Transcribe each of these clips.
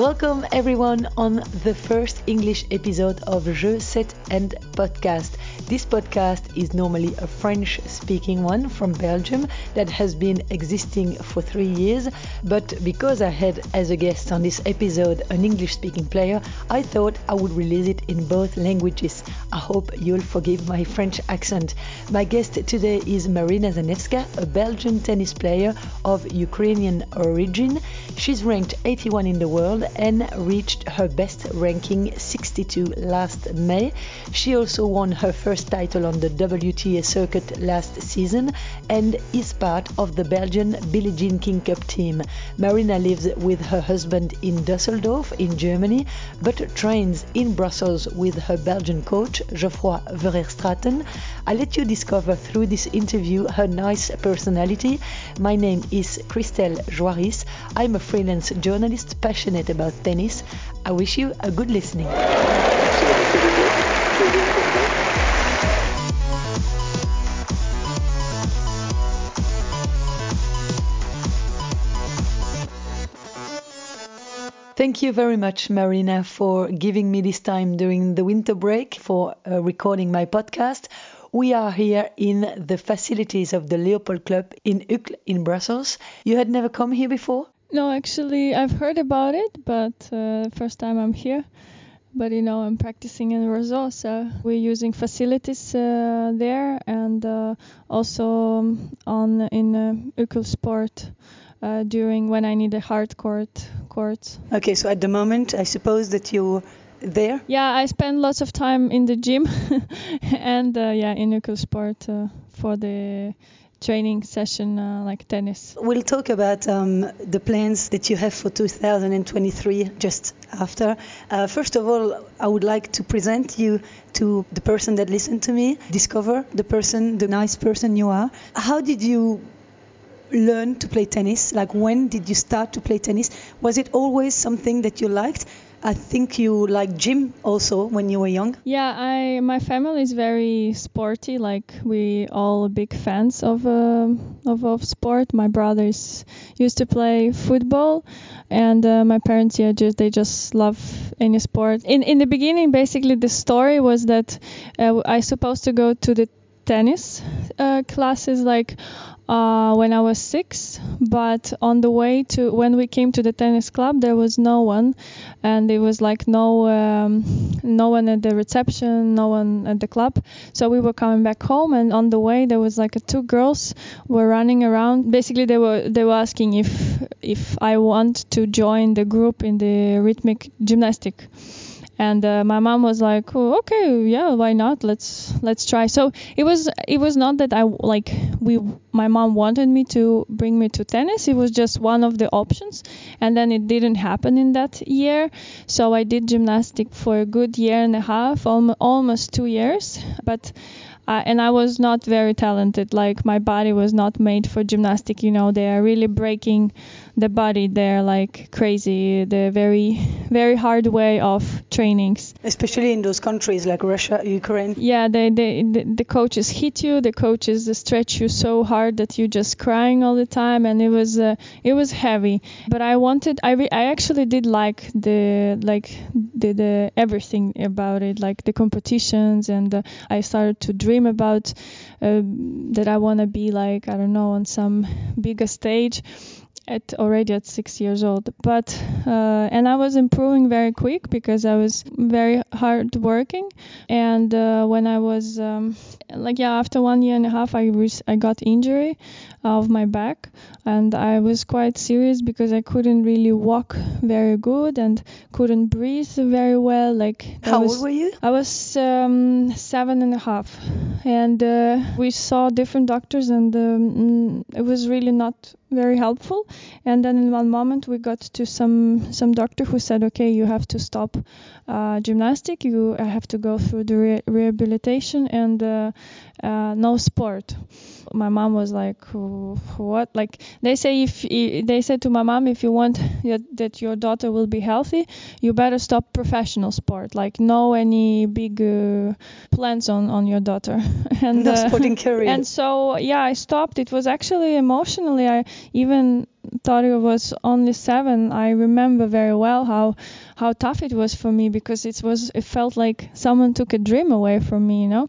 Welcome everyone on the first English episode of Je Set and podcast. This podcast is normally a French speaking one from Belgium that has been existing for three years, but because I had as a guest on this episode an English speaking player, I thought I would release it in both languages. I hope you'll forgive my French accent. My guest today is Marina Zanevska, a Belgian tennis player of Ukrainian origin. She's ranked 81 in the world and reached her best ranking 62 last May. She also won her first title on the WTA circuit last season and is part of the Belgian Billie Jean King Cup team. Marina lives with her husband in Dusseldorf in Germany but trains in Brussels with her Belgian coach Geoffroy Verherstraeten. I let you discover through this interview her nice personality. My name is Christelle Joaris. I'm a freelance journalist passionate about tennis. I wish you a good listening. Thank you very much, Marina, for giving me this time during the winter break for uh, recording my podcast. We are here in the facilities of the Leopold Club in Uccle in Brussels. You had never come here before? No, actually, I've heard about it, but uh, first time I'm here. But you know, I'm practicing in Roseau, so we're using facilities uh, there, and uh, also on in uh, Uccle Sport uh, during when I need a hard court courts. Okay, so at the moment, I suppose that you're there. Yeah, I spend lots of time in the gym, and uh, yeah, in Uccle Sport uh, for the training session uh, like tennis. We'll talk about um, the plans that you have for 2023 just after. Uh, first of all, I would like to present you to the person that listened to me, discover the person, the nice person you are. How did you learn to play tennis? Like when did you start to play tennis? Was it always something that you liked? I think you like gym also when you were young. Yeah, I my family is very sporty. Like we all big fans of uh, of of sport. My brothers used to play football, and uh, my parents yeah just they just love any sport. In in the beginning, basically the story was that uh, I supposed to go to the tennis uh, classes like uh, when I was six, but on the way to when we came to the tennis club, there was no one, and there was like no um, no one at the reception, no one at the club. So we were coming back home, and on the way there was like a, two girls were running around. Basically, they were they were asking if if I want to join the group in the rhythmic gymnastic and uh, my mom was like oh, okay yeah why not? Let's let's try. So it was it was not that i like we my mom wanted me to bring me to tennis. It was just one of the options. And then it didn't happen in that year. So i did gymnastic for a good year and a half almost two years. But uh, and I was not very talented. Like my body was not made for gymnastic. You know, they are really breaking the body there like crazy. The very, very hard way of trainings. Especially in those countries like Russia, Ukraine. Yeah, they, they, the, the coaches hit you. The coaches stretch you so hard that you're just crying all the time, and it was uh, it was heavy. But I wanted. I re- I actually did like the like the, the everything about it, like the competitions, and uh, I started to dream dream about uh, that I want to be like I don't know on some bigger stage at already at six years old. But uh, and i was improving very quick because i was very hard working. And uh, when i was um, like yeah after one year and a half i was i got injury of my back. And i was quite serious because i couldn't really walk very good and couldn't breathe very well. Like how was, old were you? I was um, seven and a half. And uh, we saw different doctors and um, it was really not very helpful. And then in one moment we got to some some doctor who said okay you have to stop uh, gymnastic you have to go through the re- rehabilitation and uh, uh, no sport. My mom was like what? Like they say if they said to my mom if you want that your daughter will be healthy you better stop professional sport. Like no any big uh, plans on on your daughter. And no uh, sporting career. and so yeah i stopped. It was actually emotionally i even thought it was only seven, I remember very well how how tough it was for me because it was it felt like someone took a dream away from me, you know.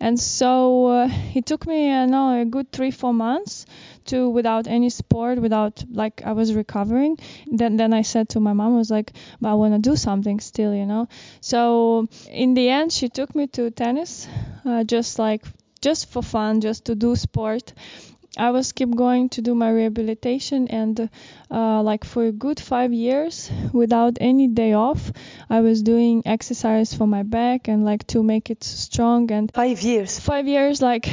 And so uh, it took me, uh, no, a good three four months to without any sport, without like I was recovering. Then then I said to my mom, I was like, but I want to do something still, you know. So in the end, she took me to tennis, uh, just like just for fun, just to do sport. I was keep going to do my rehabilitation and uh, like for a good five years without any day off I was doing exercise for my back and like to make it strong and five years. Five years like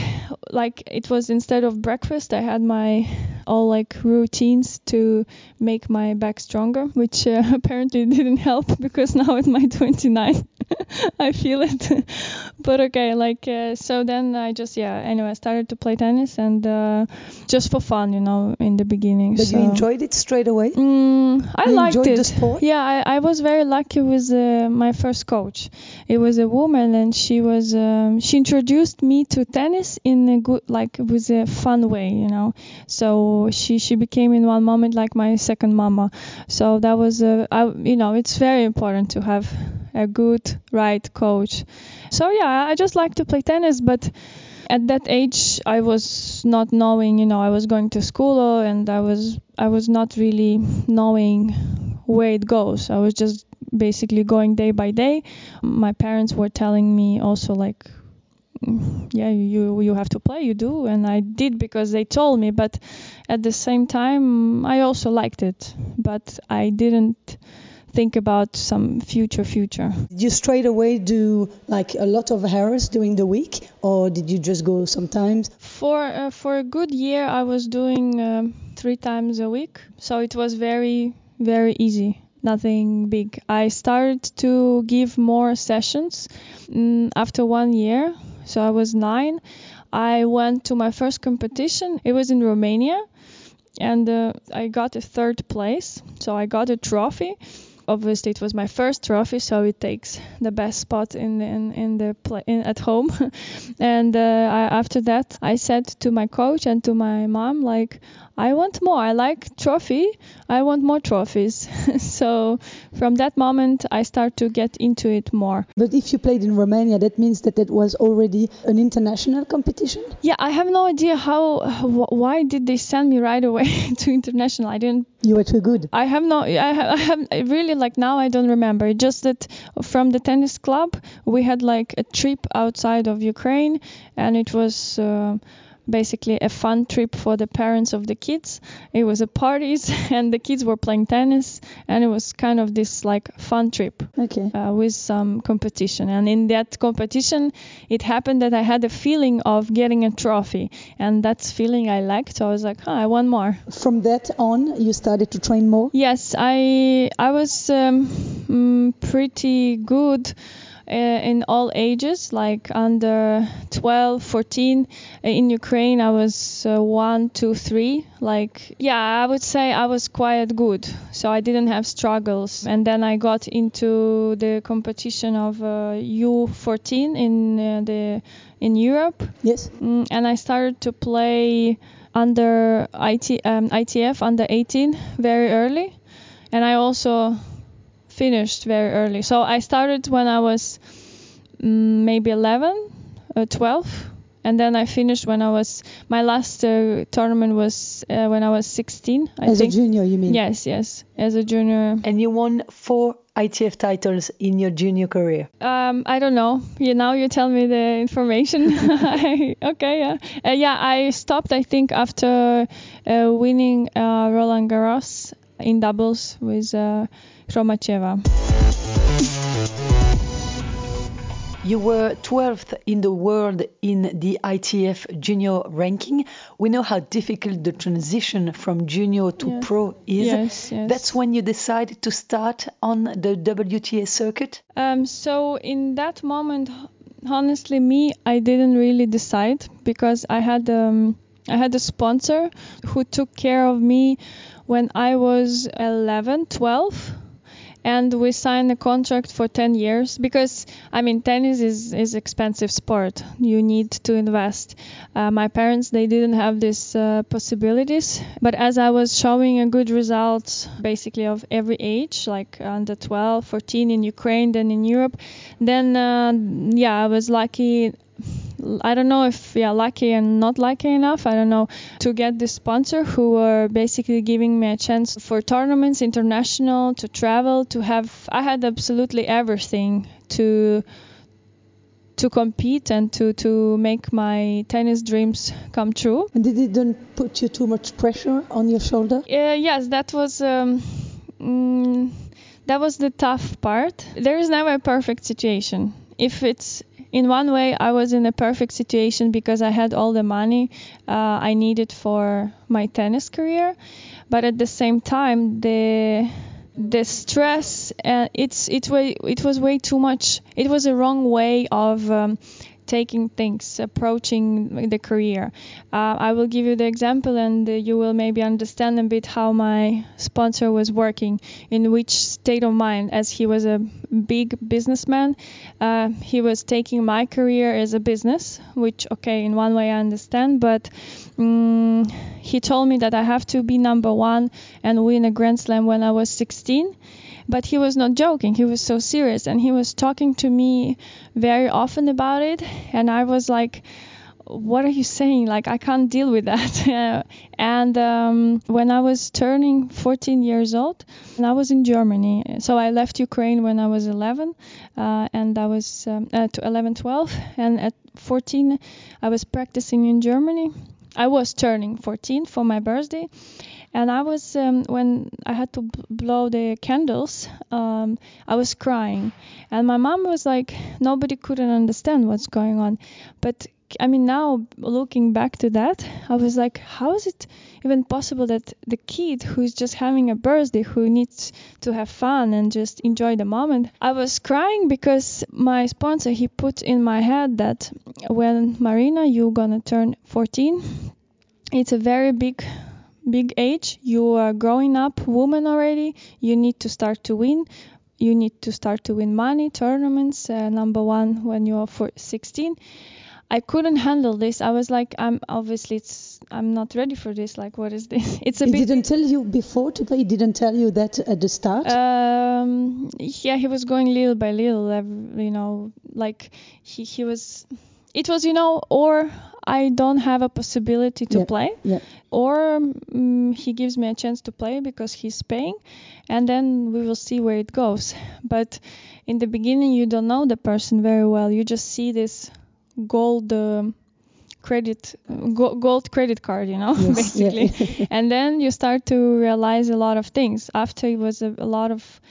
like it was instead of breakfast I had my all like routines to make my back stronger which uh, apparently didn't help because now at my 29 I feel it but okay like uh, so then I just yeah anyway I started to play tennis and uh, just for fun, you know, in the beginning. But so. you enjoyed it straight away? Mm, I you liked enjoyed it. the sport? Yeah, I, I was very lucky with uh, my first coach. It was a woman, and she was um, she introduced me to tennis in a good like with a fun way, you know. So she she became in one moment like my second mama. So that was a I, you know it's very important to have a good right coach. So yeah, I just like to play tennis, but at that age I was not knowing, you know, I was going to school uh, and I was I was not really knowing where it goes. I was just basically going day by day. My parents were telling me also like yeah, you you have to play, you do, and I did because they told me, but at the same time I also liked it, but I didn't think about some future future. Did you straight away do like a lot of hours during the week, or did you just go sometimes? For uh, for a good year, I was doing um, three times a week, so it was very very easy. Nothing big. I started to give more sessions mm, after one year, so I was nine. I went to my first competition. It was in Romania, and uh, I got a third place. So I got a trophy obviously it was my first trophy, so it takes the best spot in in, in the play, in, at home. and uh, I, after that, I said to my coach and to my mom, like, I want more. I like trophy. I want more trophies. so from that moment, I start to get into it more. But if you played in Romania, that means that it was already an international competition. Yeah, I have no idea how. Why did they send me right away to international? I didn't. You were too good. I have no. I have. I have really like now. I don't remember. Just that from the tennis club, we had like a trip outside of Ukraine, and it was. Uh, basically a fun trip for the parents of the kids. It was a parties and the kids were playing tennis and it was kind of this like fun trip okay. uh, with some competition. And in that competition, it happened that I had a feeling of getting a trophy and that feeling I liked. So I was like, huh, I want more. From that on, you started to train more? Yes, I I was um, mm, pretty good in all ages, like under 12, 14. In Ukraine, I was uh, one, two, three. Like, yeah, I would say I was quite good. So I didn't have struggles. And then I got into the competition of uh, U14 in uh, the in Europe. Yes. Mm, and I started to play under IT, um, ITF under 18 very early. And I also finished very early. So I started when I was mm, maybe 11, uh, 12, and then I finished when I was my last uh, tournament was uh, when I was 16. I As think. a junior, you mean? Yes, yes, as a junior. And you won four ITF titles in your junior career. Um, I don't know. You now you tell me the information. okay, yeah, uh, yeah. I stopped. I think after uh, winning uh, Roland Garros in doubles with uh. You were 12th in the world in the ITF junior ranking. We know how difficult the transition from junior to Yeah. pro is. Yes, yes. That's when you decided to start on the WTA circuit. Um, so in that moment, honestly, me, I didn't really decide because I had um, I had a sponsor who took care of me when I was 11, 12, and we signed a contract for 10 years because I mean tennis is is expensive sport. You need to invest. Uh, my parents they didn't have these uh, possibilities, but as I was showing a good results basically of every age, like under 12, 14 in Ukraine, then in Europe, then uh, yeah I was lucky I don't know if yeah lucky and not lucky enough. I don't know to get this sponsor who were basically giving me a chance for tournaments, international, to travel, to have. I had absolutely everything to to compete and to to make my tennis dreams come true. And did it don't put you too much pressure on your shoulder? Uh, yes, that was. Um, mm, that was the tough part. There is never a perfect situation. If it's in one way, I was in a perfect situation because I had all the money uh, I needed for my tennis career, but at the same time, the the stress uh, it's it way it was way too much. It was a wrong way of um, taking things, approaching the career. Uh, I will give you the example, and uh, you will maybe understand a bit how my sponsor was working, in which state of mind, as he was a big businessman. Uh, he was taking my career as a business, which, okay, in one way I understand, but um, he told me that I have to be number one and win a Grand Slam when I was 16 but he was not joking. He was so serious and he was talking to me very often about it. And I was like, what are you saying? Like, I can't deal with that. and um, when I was turning 14 years old, and I was in Germany. So I left Ukraine when I was 11, uh, and I was um, uh, 11, 12. And at 14, I was practicing in Germany. I was turning 14 for my birthday and I was um, when I had to b- blow the candles, um, I was crying, and my mom was like, nobody couldn't understand what's going on, but I mean now looking back to that, I was like, how is it even possible that the kid who's just having a birthday, who needs to have fun and just enjoy the moment, I was crying because my sponsor he put in my head that when Marina you're gonna turn 14, it's a very big big age, you are growing up woman already, you need to start to win. You need to start to win money, tournaments, uh, number one when you are 16. I couldn't handle this. I was like, I'm obviously it's I'm not ready for this. Like, what is this? It's a he bit. didn't tell you before to play. He didn't tell you that at the start. Um, yeah, he was going little by little. You know, like he he was. It was you know, or I don't have a possibility to Yeah, play, yeah. or um, he gives me a chance to play because he's paying, and then we will see where it goes. But in the beginning, you don't know the person very well. You just see this gold um, credit, go- gold credit card, you know, Yes, yeah. basically. and then you start to realize a lot of things. After it was a, a lot of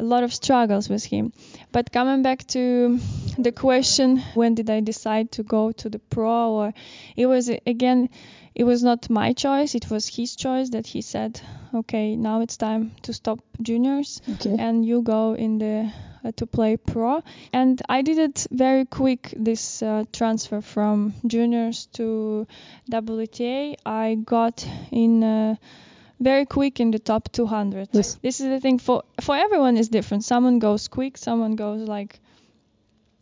a lot of struggles with him. But coming back to the question, when did I decide to go to the pro? Or it was again, it was not my choice. It was his choice that he said, okay, now it's time to stop juniors Okay. and you go in the uh, to play pro. And I did it very quick. This uh, transfer from juniors to WTA, I got in. Uh, very quick in the top 200. Yes. This is the thing for for everyone is different. Someone goes quick, someone goes like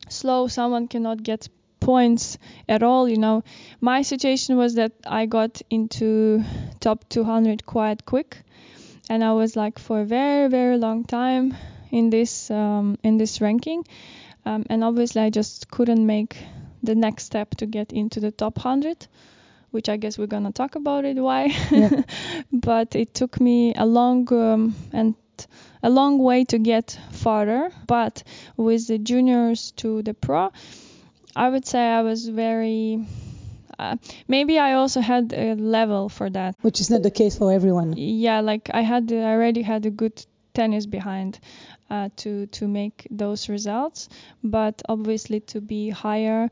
slow, someone cannot get points at all, you know. My situation was that I got into top 200 quite quick and I was like for a very very long time in this um, in this ranking. Um, and obviously I just couldn't make the next step to get into the top 100 which I guess we're gonna talk about it why. Yeah. but it took me a long um, and a long way to get farther. But with the juniors to the pro, I would say I was very. Uh, maybe I also had a level for that. Which is not the case for everyone. Yeah, like I had, I already had a good tennis behind uh, to to make those results. But obviously to be higher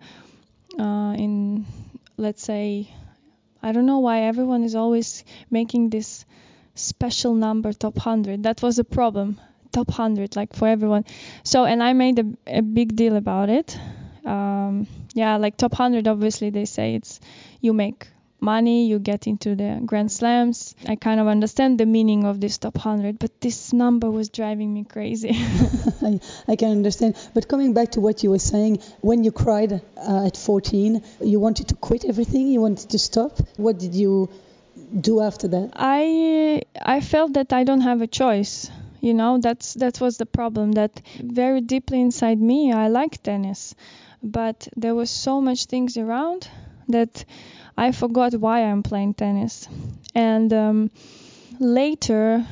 uh, in, let's say, I don't know why everyone is always making this special number top 100. That was a problem. Top 100, like for everyone. So, and I made a, a big deal about it. Um, yeah, like top 100, obviously they say it's you make money, you get into the Grand Slams. I kind of understand the meaning of this top 100, but this number was driving me crazy. I, I, can understand. But coming back to what you were saying, when you cried uh, at 14, you wanted to quit everything, you wanted to stop. What did you do after that? I I felt that I don't have a choice. You know, that's that was the problem. That very deeply inside me, I like tennis, but there was so much things around that I forgot why I'm playing tennis. And um, later,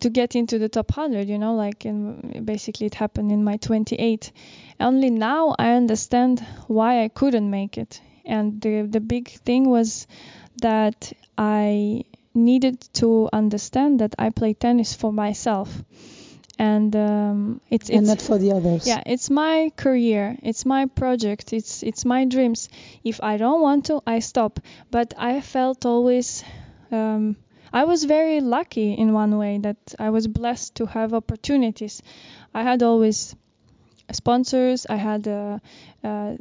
to get into the top 100, you know, like in, basically it happened in my 28. Only now I understand why I couldn't make it. And the the big thing was that I needed to understand that I play tennis for myself and um, it's, and not for the others. Yeah, it's my career, it's my project, it's it's my dreams. If I don't want to, I stop. But I felt always, um, I was very lucky in one way that I was blessed to have opportunities. I had always sponsors, I had uh, uh,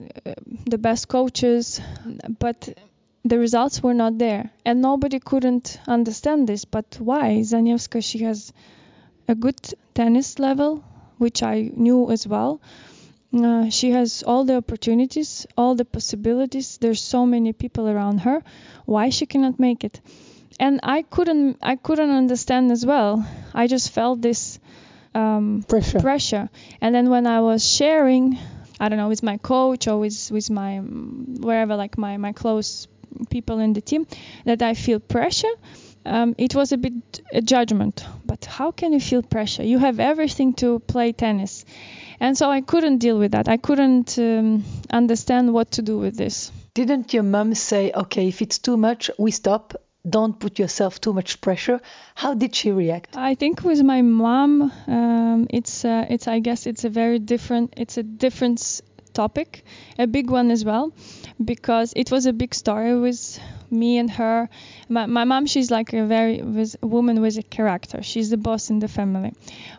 the best coaches, but the results were not there, and nobody couldn't understand this. But why? Zanevska, she has a good tennis level, which I knew as well. Uh, she has all the opportunities, all the possibilities. There's so many people around her. Why she cannot make it? And I couldn't, I couldn't understand as well. I just felt this um, pressure. pressure. And then when I was sharing, I don't know, with my coach or with with my wherever, like my my close people in the team, that I feel pressure um, it was a bit a judgment. But how can you feel pressure? You have everything to play tennis. And so I couldn't deal with that. I couldn't um, understand what to do with this. Didn't your mom say, okay, if it's too much, we stop? Don't put yourself too much pressure. How did she react? I think with my mom, um, it's uh, it's I guess it's a very different it's a different topic, a big one as well, because it was a big story with me and her. My, my mom, she's like a very a woman with a character. She's the boss in the family.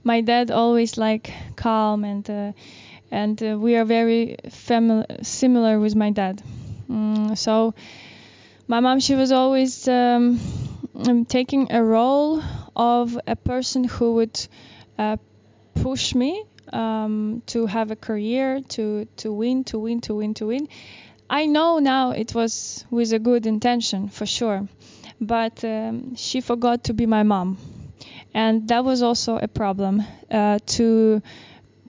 My dad always like calm and uh, and uh, we are very family similar with my dad. Mm, so my mom, she was always um, um, taking a role of a person who would uh, push me um, to have a career, to to win, to win, to win, to win. I know now it was with a good intention for sure, but um, she forgot to be my mom, and that was also a problem uh, to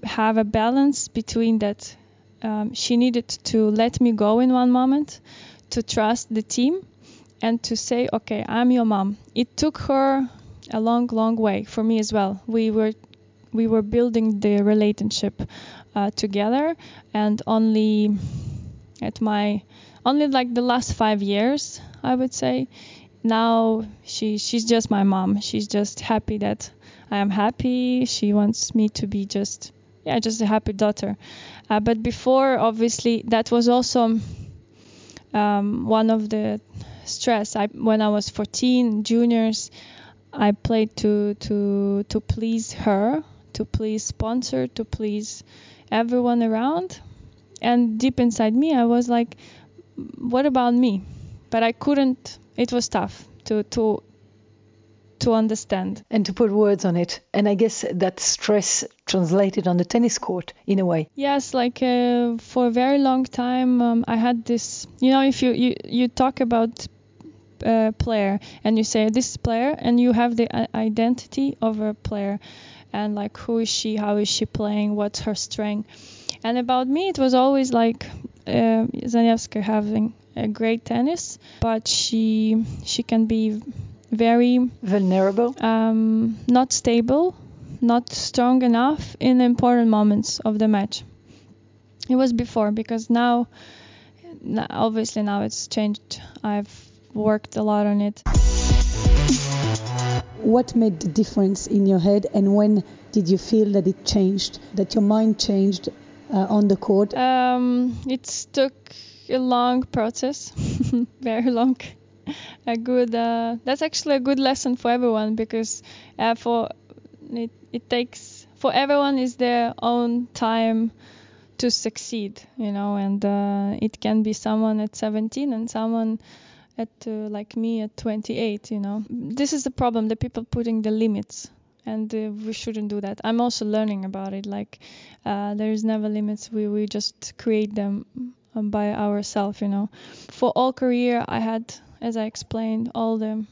have a balance between that. Um, she needed to let me go in one moment, to trust the team, and to say, "Okay, I'm your mom." It took her a long, long way for me as well. We were we were building the relationship uh, together, and only at my only like the last five years, I would say. Now she she's just my mom. She's just happy that I am happy. She wants me to be just yeah just a happy daughter. Uh, but before, obviously, that was also um, one of the stress. I when I was 14, juniors, I played to to to please her, to please sponsor, to please everyone around and deep inside me i was like what about me? But i couldn't it was tough to to to understand. And to put words on it and i guess that stress translated on the tennis court in a way. Yes like uh, for a very long time um, i had this you know if you you, you talk about a uh, player and you say this player and you have the uh, identity of a player and like who is she how is she playing what's her strength and about me, it was always like uh, Zanevska having a great tennis, but she she can be very vulnerable, um, not stable, not strong enough in important moments of the match. It was before because now, obviously now it's changed. I've worked a lot on it. What made the difference in your head, and when did you feel that it changed, that your mind changed on the court? Um, it took a long process, very long. A good. Uh, that's actually a good lesson for everyone because uh, for it, it takes for everyone is their own time to succeed, you know, and uh, it can be someone at 17 and someone at uh, like me at 28 you know this is the problem the people putting the limits and uh, we shouldn't do that. I'm also learning about it like uh, there is never limits. We we just create them um, by ourselves you know. For all career i had as i explained all the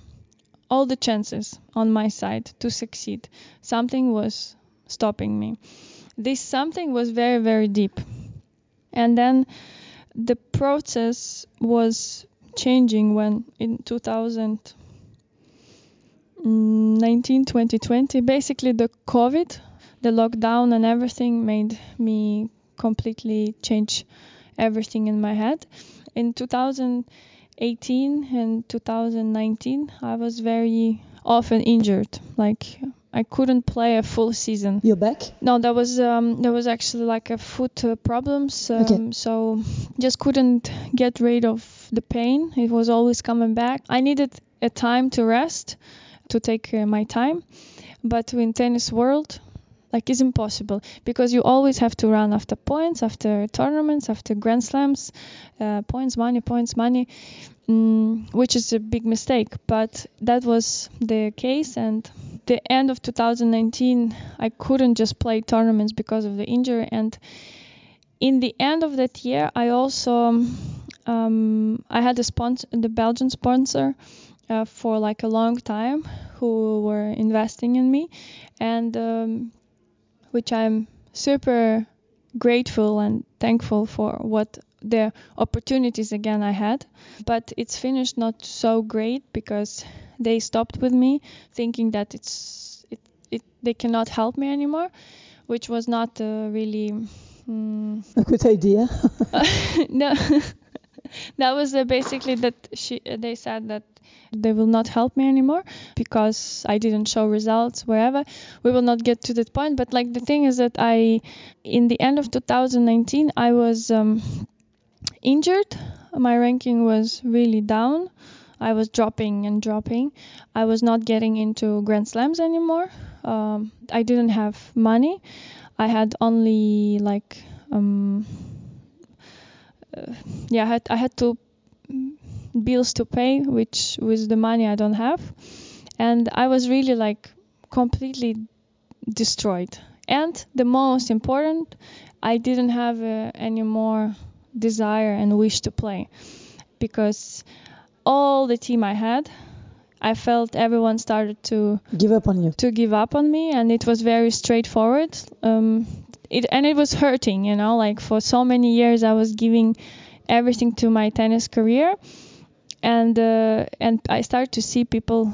all the chances on my side to succeed. Something was stopping me. This something was very very deep. And then the process was changing when in 2019 2020 basically the covid the lockdown and everything made me completely change everything in my head in 2018 and 2019 i was very often injured like I couldn't play a full season. You're back? No, that was um, that was actually like a foot uh, problems. Um, Okay. So just couldn't get rid of the pain. It was always coming back. I needed a time to rest, to take uh, my time. But in tennis world, like it's impossible because you always have to run after points, after tournaments, after Grand Slams, uh, points, money, points, money, mm, which is a big mistake. But that was the case, and the end of 2019, I couldn't just play tournaments because of the injury. And in the end of that year, I also um, I had a sponsor, the Belgian sponsor. Uh, for like a long time, who were investing in me, and um, which I'm super grateful and thankful for what the opportunities again I had. But it's finished not so great because they stopped with me, thinking that it's it, it they cannot help me anymore, which was not uh, really. Mm, A good idea. no, that was uh, basically that she. They said that they will not help me anymore because I didn't show results wherever. We will not get to that point, but like the thing is that I, in the end of 2019, I was um, injured. My ranking was really down. I was dropping and dropping. I was not getting into Grand Slams anymore. Um, I didn't have money. I had only like um, uh, yeah, I had I had to bills to pay, which with the money I don't have, and I was really like completely destroyed. And the most important, I didn't have uh, any more desire and wish to play because all the team I had, I felt everyone started to Give up on you. to give up on me, and it was very straightforward. Um, it and it was hurting, you know. Like for so many years, I was giving everything to my tennis career, and uh, and I started to see people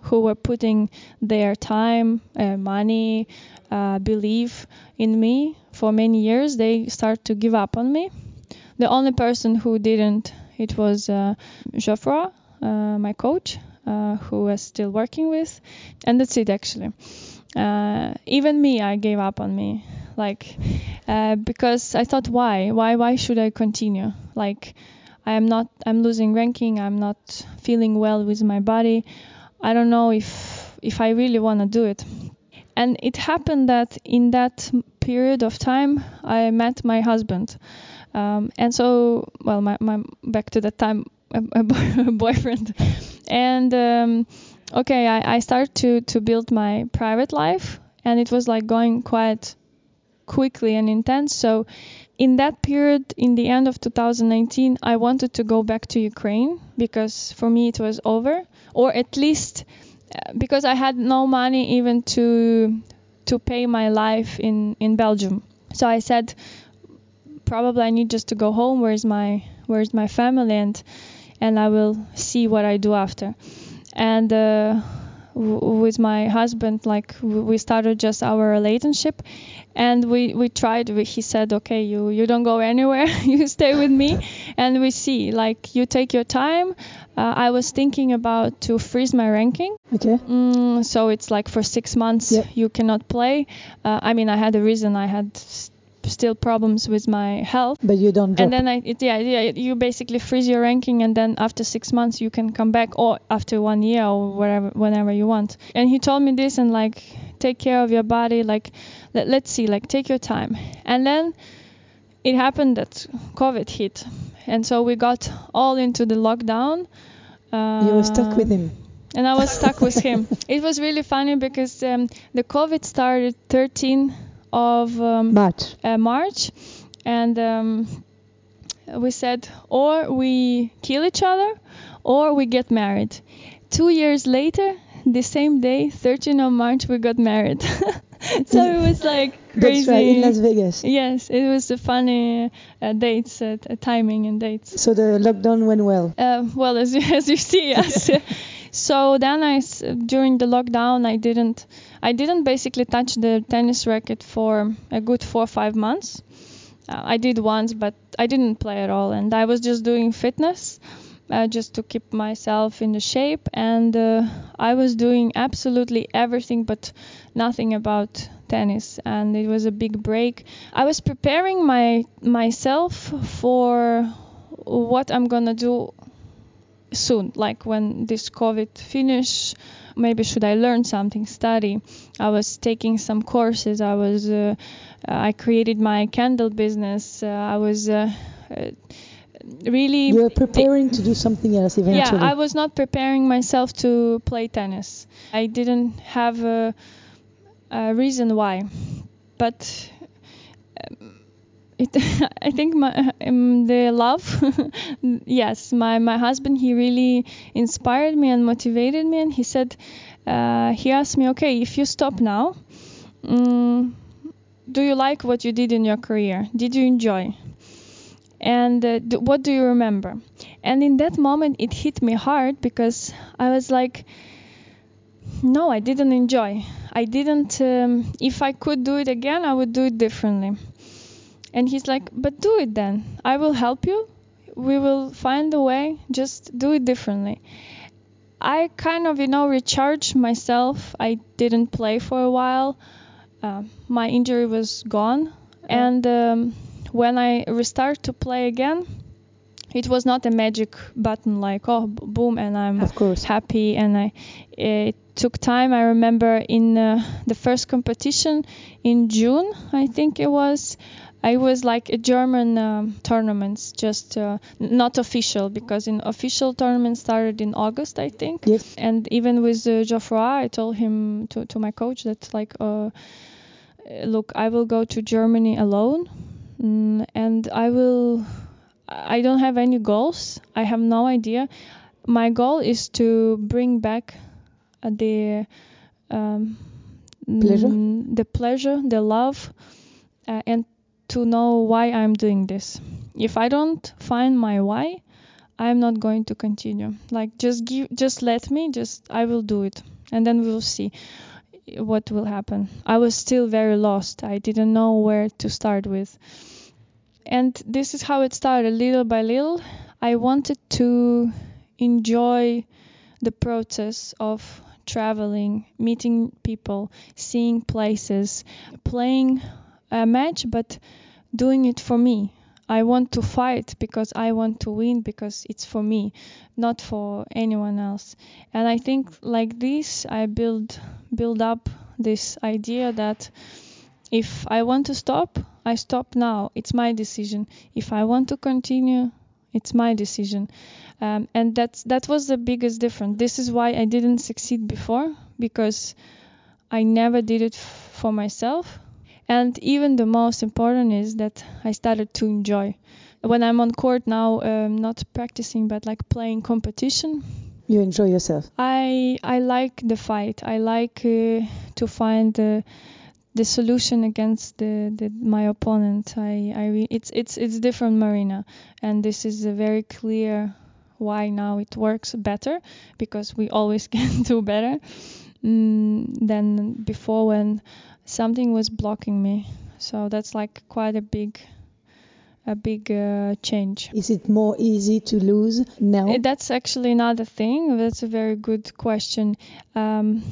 who were putting their time, uh, money, uh, belief in me for many years. They start to give up on me. The only person who didn't, it was uh, Geoffroy, uh, my coach, uh, who was still working with, and that's it actually. Uh, even me, I gave up on me, like because I thought, why, why, why should I continue? Like I am not, I'm losing ranking. I'm not feeling well with my body. I don't know if if I really want to do it. And it happened that in that period of time, I met my husband. Um, and so, well, my, my back to that time, a, a boy- a boyfriend. And um, okay, I, I started to to build my private life, and it was like going quite quickly and intense. So, in that period, in the end of 2019, I wanted to go back to Ukraine because for me it was over, or at least uh, because I had no money even to to pay my life in in Belgium. So I said, probably I need just to go home. Where's my where's my family and and I will see what I do after. And uh, w- with my husband, like w- we started just our relationship, and we we tried. We, he said, okay, you you don't go anywhere. you stay with me, and we see. Like you take your time. Uh, I was thinking about to freeze my ranking. Okay. Mm, so it's like for six months Yep. you cannot play. Uh, I mean, I had a reason. I had still problems with my health. But you don't drop. And then I, it, yeah, yeah, you basically freeze your ranking, and then after six months you can come back, or after one year, or wherever, whenever you want. And he told me this, and like, take care of your body, like, let, let's see, like, take your time. And then it happened that COVID hit, and so we got all into the lockdown. Uh, you were stuck with him. And I was stuck with him. It was really funny because um, the COVID started 13 of um, March. Uh, March, and um, we said, or we kill each other, or we get married. Two years later, the same day, 13 of March, we got married. so it was like crazy. That's right, in Las Vegas. Yes, it was a funny uh, dates, uh, timing and dates. So the lockdown went well. Uh, well, as you, as you see, yes. so then I, during the lockdown, I didn't, I didn't basically touch the tennis racket for a good four or five months. Uh, I did once, but I didn't play at all, and I was just doing fitness. Uh, just to keep myself in the shape and uh, i was doing absolutely everything but nothing about tennis and it was a big break. I was preparing my myself for what i'm gonna do soon like when this covid finish maybe should i learn something study. I was taking some courses i was uh, i created my candle business uh, i was uh, really you were preparing to do something else eventually yeah i was not preparing myself to play tennis i didn't have a, a reason why but um, it, I think my um, the love, yes, my my husband he really inspired me and motivated me, and he said, uh, he asked me, okay, if you stop now, um, do you like what you did in your career? Did you enjoy? And uh, do, what do you remember? And in that moment, it hit me hard because I was like, no, I didn't enjoy. I didn't. Um, if I could do it again, I would do it differently. And he's like, but do it then. I will help you. We will find a way. Just do it differently. I kind of, you know, recharged myself. I didn't play for a while. Uh, my injury was gone. And um, when I restart to play again, it was not a magic button like oh boom and I'm of course. happy and I it took time. I remember in uh, the first competition in June, I think it was. I was like a German um, tournaments, just uh, not official because in official tournament started in August, I think. Yes. And even with uh, Geoffroy, I told him to, to my coach that like, uh, look, I will go to Germany alone, mm, and I will. I don't have any goals. I have no idea. My goal is to bring back the um, pleasure, the pleasure, the love, uh, and to know why I'm doing this. If I don't find my why, I'm not going to continue. Like just give, just let me, just I will do it, and then we'll see what will happen. I was still very lost. I didn't know where to start with. And this is how it started, little by little. I wanted to enjoy the process of traveling, meeting people, seeing places, playing a match, but doing it for me. I want to fight because I want to win because it's for me, not for anyone else. And I think like this, I build build up this idea that if I want to stop, I stop now. It's my decision. If I want to continue, it's my decision. Um, and that's that was the biggest difference. This is why I didn't succeed before because I never did it f- for myself. And even the most important is that I started to enjoy. When I'm on court now, um, not practicing but like playing competition, you enjoy yourself. I I like the fight. I like uh, to find the the solution against the, the my opponent. I I re- it's it's it's different Marina, and this is a very clear why now it works better because we always can do better mm, than before when something was blocking me. So that's like quite a big a big uh, change. Is it more easy to lose now? That's actually another thing. That's a very good question. Um,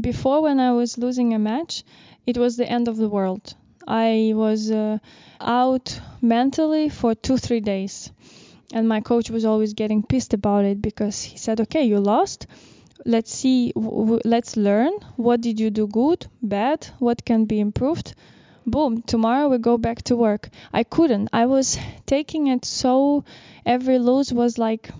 before, when I was losing a match, it was the end of the world. I was uh, out mentally for two, three days. And my coach was always getting pissed about it because he said, okay, you lost. Let's see, let's learn. What did you do good, bad? What can be improved? boom, tomorrow we go back to work. I couldn't. I was taking it so every lose was like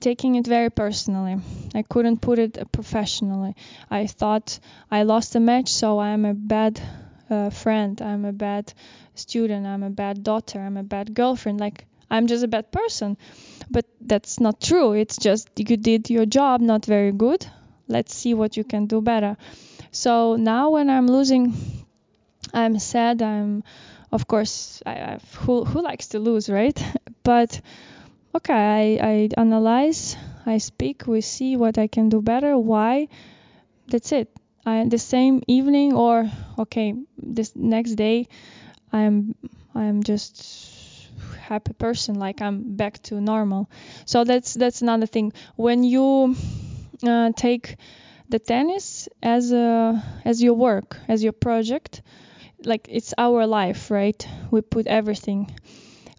taking it very personally. I couldn't put it professionally. I thought I lost a match, so I'm a bad uh, friend, I'm a bad student, I'm a bad daughter, I'm a bad girlfriend. Like I'm just a bad person. But that's not true. It's just you did your job not very good. Let's see what you can do better. So now when I'm losing, I'm sad. I'm, of course, I, I who who likes to lose, right? but okay, I, I analyze, I speak, we see what I can do better. Why? That's it. I, the same evening or okay, this next day, I'm I'm just happy person like i'm back to normal. So that's that's another thing. When you uh, take the tennis as a as your work as your project like it's our life right? We put everything.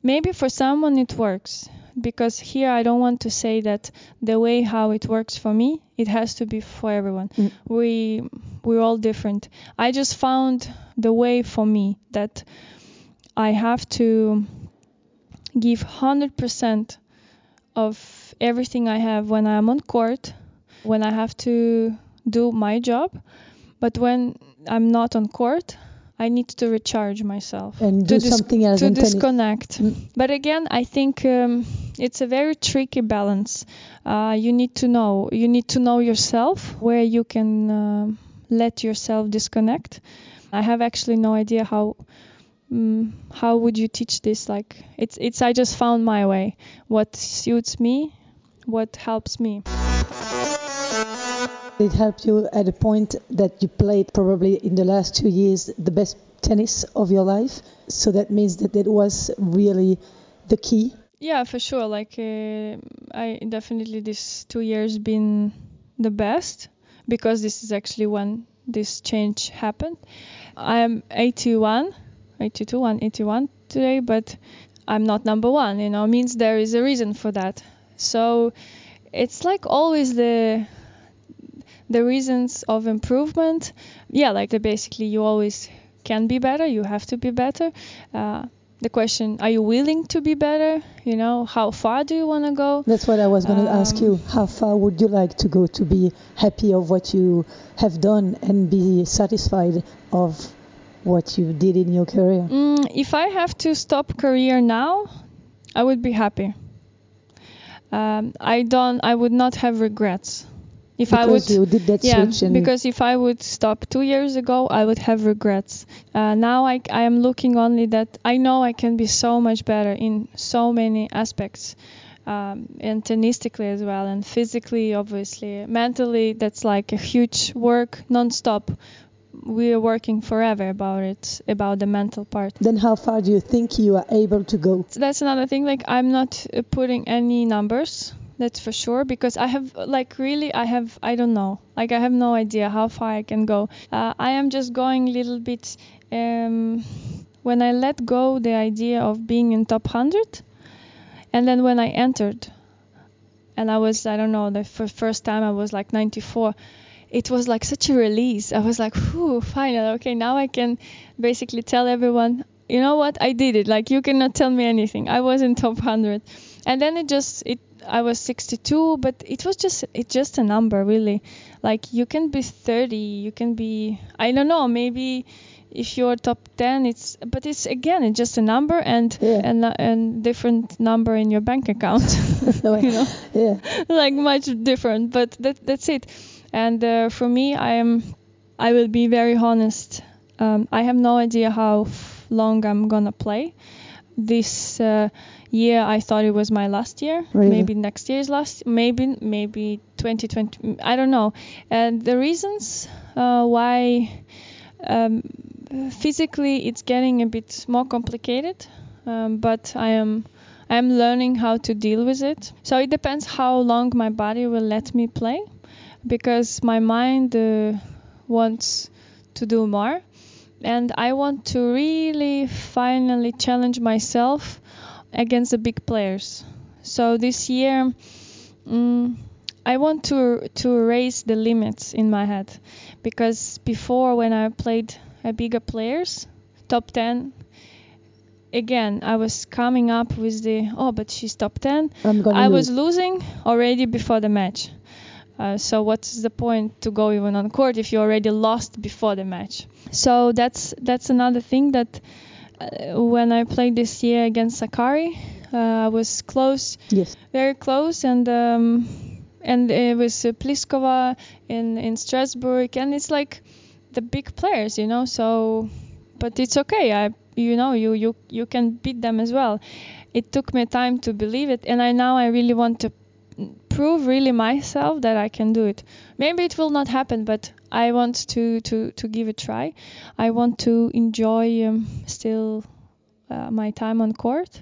Maybe for someone it works because here i don't want to say that the way how it works for me it has to be for everyone. Mm. we we're all different. I just found the way for me that i have to give 100% of everything I have when I'm on court, when I have to do my job. But when I'm not on court, I need to recharge myself And to do something else to disconnect. Mm. But again, I think um, it's a very tricky balance. Uh, you need to know. You need to know yourself where you can um let yourself disconnect. I have actually no idea how mm, how would you teach this? Like it's it's i just found my way. What suits me what helps me. It helped you at a point that you played probably in the last two years the best tennis of your life. So that means that it was really the key. yeah for sure. Like uh, i definitely this two years been the best because this is actually when this change happened. I'm 81 82 181 today but i'm not number one you know means there is a reason for that. So it's like always the the reasons of improvement. Yeah like the basically you always can be better you have to be better. Uh, the question are you willing to be better? You know how far do you want to go? That's what I was going to ask Um, you. How far would you like to go to be happy of what you have done and be satisfied of what you did in your career? Mm, if I have to stop career now, I would be happy. Um, I don't. I would not have regrets. If I would, because you did that yeah, switch and because if I would stop two years ago, I would have regrets. Uh, now I, I am looking only that I know I can be so much better in so many aspects, um, and tennistically as well, and physically, obviously, mentally. That's like a huge work non-stop. We are working forever about it, about the mental part. then how far do you think you are able to go? So that's another thing like i'm not uh, putting any numbers that's for sure because i have like really i have i don't know like i have no idea how far i can go uh, i am just going a little bit um, when i let go the idea of being in top 100 and then when i entered and i was i don't know the f- first time i was like 94 it was like such a release. I was like whew finally okay now i can basically tell everyone you know what? I did it. Like you cannot tell me anything. I was in top 100 and then it just it i was 62 but it was just it's just a number really. Like you can be 30 you can be i don't know maybe if you're top 10 it's but it's again it's just a number and Yeah. and and different number in your bank account. You know? Yeah. like much different but that that's it and uh, for me i am i will be very honest. Um, i have no idea how f- long i'm gonna play. This uh, year i thought it was my last year. Really? maybe next year's last maybe maybe 2020 i don't know. And the reasons uh, why um, physically it's getting a bit more complicated um, but i am i'm learning how to deal with it. So it depends how long my body will let me play because my mind uh, wants to do more. And i want to really finally challenge myself against the big players. So this year mm, i want to to raise the limits in my head. Because before when i played uh, bigger players top 10 again i was coming up with the oh but she's top 10 I'm gonna i lose. was losing already before the match uh, so what's the point to go even on court if you already lost before the match? So that's that's another thing that uh, when i played this year against Sakkari uh, i was close. Yes. very close and um, and it was uh, Pliskova in in Strasbourg and it's like the big players you know so but it's okay. I you know you you you can beat them as well. It took me time to believe it and I now I really want to prove really myself that I can do it maybe it will not happen but I want to to to give a try I want to enjoy um, still uh, my time on court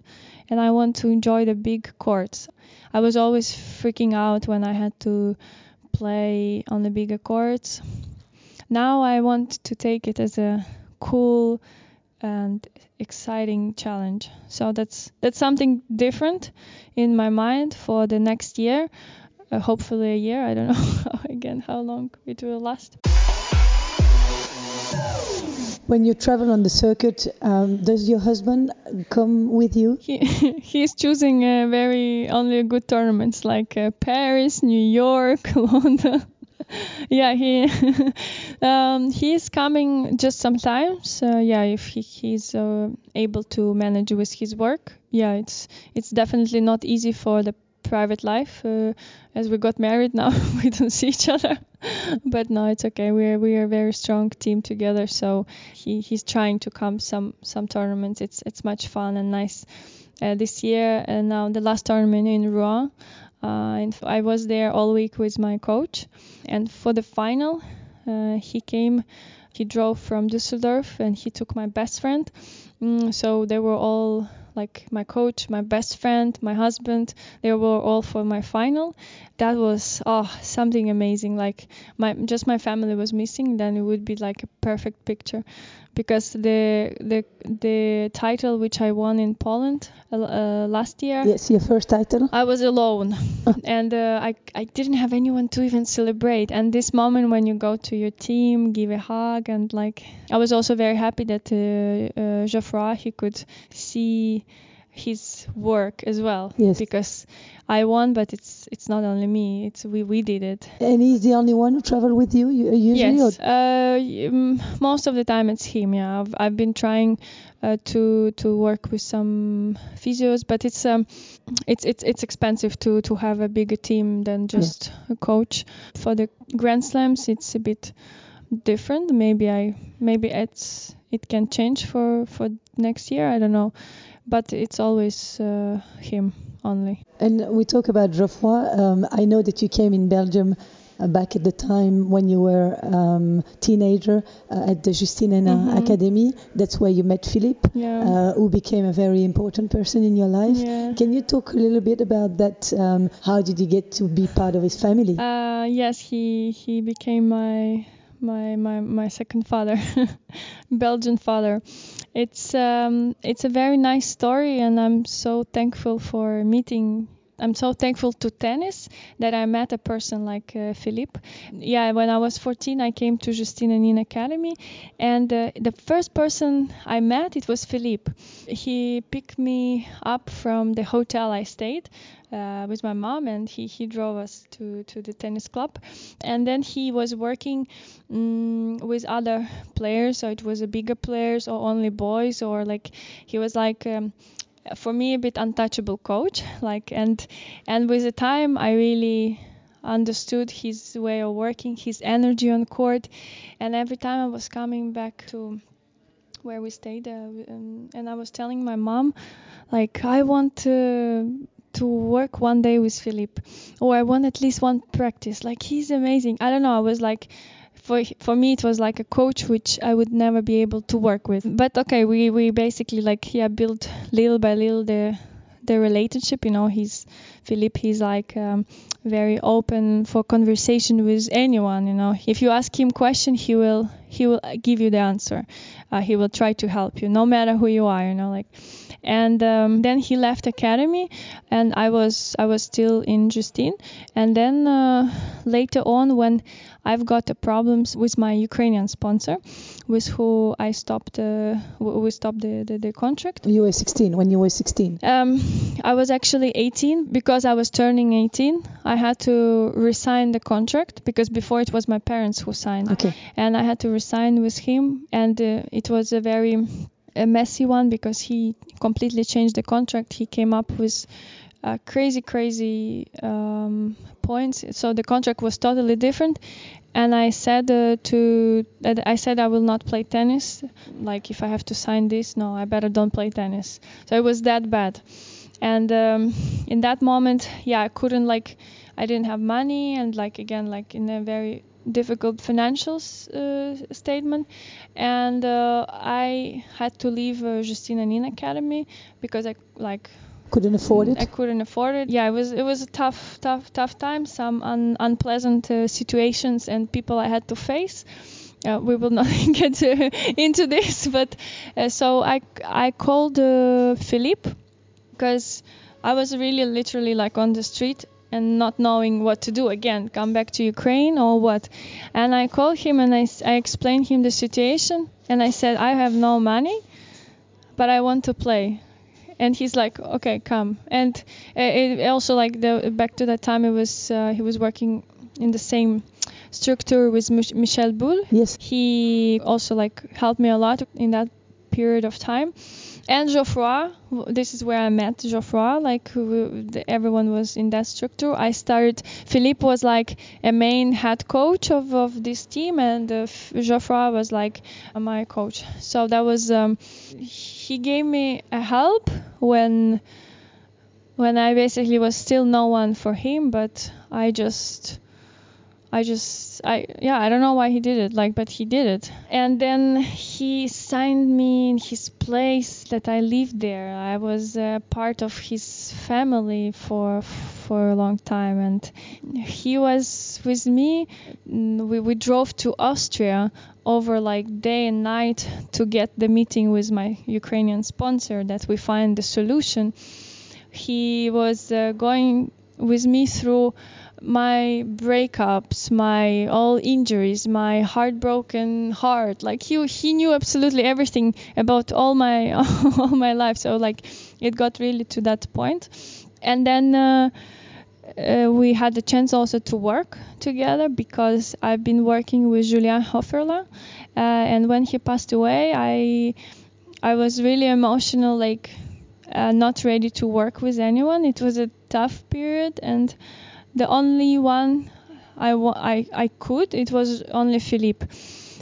and I want to enjoy the big courts. I was always freaking out when I had to play on the bigger courts. Now I want to take it as a cool and exciting challenge. So that's that's something different in my mind for the next year. Uh, hopefully a year. I don't know again how long it will last. When you travel on the circuit, um, does your husband come with you? he he's choosing uh, very only good tournaments like uh, Paris, New York, London. yeah, he um, he's coming just sometimes. Uh, yeah, if he, he's uh, able to manage with his work. Yeah, it's it's definitely not easy for the private life. Uh, as we got married now, we don't see each other. but no, it's okay. We're we are a very strong team together. So he, he's trying to come some some tournaments. It's it's much fun and nice. Uh, this year and now the last tournament in Rouen. Uh, and I was there all week with my coach. And for the final, uh, he came. He drove from Düsseldorf and he took my best friend. Mm, so they were all like my coach, my best friend, my husband. They were all for my final. That was oh something amazing. Like my just my family was missing. Then it would be like a perfect picture, because the the the title which I won in Poland uh, uh, last year. Yes, your first title. I was alone, and uh, I I didn't have anyone to even celebrate. And this moment when you go to your team, give a hug, and like I was also very happy that uh, uh, Geoffroy he could see his work as well. Yes. Because I won, but it's it's not only me. It's we we did it. And he's the only one who travel with you usually? Yes. or- Uh, most of the time it's him. Yeah. I've I've been trying uh, to to work with some physios, but it's um it's it's it's expensive to to have a bigger team than just a coach. For the Grand Slams, it's a bit different. Maybe I maybe it's it can change for for next year. I don't know, but it's always uh, him only. And we talk about Geoffroy. Um, I know that you came in Belgium uh, back at the time when you were um, teenager uh, at the Justine Henin Mhm. Academy. That's where you met Philippe, Yeah. uh, who became a very important person in your life. yeah. Can you talk a little bit about that? Um, how did you get to be part of his family? Uh, yes, he he became my my my my second father, Belgian father. It's um it's a very nice story, and I'm so thankful for meeting. I'm so thankful to tennis that I met a person like uh, Philippe. Yeah, when I was 14, I came to Justine Henin Academy, and uh, the first person I met it was Philippe. He picked me up from the hotel I stayed uh, with my mom, and he, he drove us to, to the tennis club. And then he was working mm, with other players, so it was a bigger players or only boys, or like he was like. Um, for me, a bit untouchable coach, like and and with the time, I really understood his way of working, his energy on court, and every time I was coming back to where we stayed, uh, um, and I was telling my mom, like I want to to work one day with Philippe, or I want at least one practice. Like he's amazing. I don't know. I was like. For, for me it was like a coach which I would never be able to work with. But okay, we, we basically like yeah built little by little the the relationship. You know, he's Philippe. He's like um, very open for conversation with anyone. You know, if you ask him question, he will he will give you the answer. Uh, he will try to help you, no matter who you are. You know, like, and um, then he left academy, and I was I was still in Justin, and then uh, later on when I've got problems with my Ukrainian sponsor, with who I stopped uh, we stopped the, the, the contract. You were 16 when you were 16. Um, I was actually 18 because I was turning 18. I had to resign the contract because before it was my parents who signed, Okay. and I had to resign with him, and uh, it was a very a messy one because he completely changed the contract. He came up with uh, crazy, crazy um, points. So the contract was totally different. And I said uh, to that I said I will not play tennis. Like if I have to sign this, no, I better don't play tennis. So it was that bad. And um, in that moment, yeah, I couldn't like I didn't have money and like again like in a very difficult financial uh, statement and uh, I had to leave uh, Justine Henin Academy because I like Couldn't afford it. I couldn't afford it. Yeah, it was it was a tough, tough, tough time. Some un, unpleasant uh, situations and people I had to face. Uh, we will not get uh, into this, but uh, so I I called uh, Philippe because I was really literally like on the street and not knowing what to do again, come back to Ukraine or what. And I called him and I I explained him the situation and I said I have no money, but I want to play and he's like okay come. And uh, it also like the back to that time it was uh, he was working in the same structure with Michel Boule Yes. he also like helped me a lot in that period of time and Geoffroy this is where I met Geoffroy like everyone was in that structure. I started Philippe was like a main head coach of, of this team and uh, Geoffroy was like my coach. So that was um, he gave me a help when when I basically was still no one for him but I just I just I yeah I don't know why he did it like but he did it. And then he signed me in his place that I lived there. I was uh, part of his family for for a long time and he was with me. We, we drove to Austria over like day and night to get the meeting with my Ukrainian sponsor that we find the solution. He was uh, going with me through my breakups, my all injuries, my heartbroken heart. Like he he knew absolutely everything about all my all my life. So like it got really to that point. And then uh, uh, we had the chance also to work together because I've been working with Julien Hoferlin, uh, and when he passed away, I I was really emotional, like uh, not ready to work with anyone. It was a tough period, and the only one I, I, I could, it was only Philippe.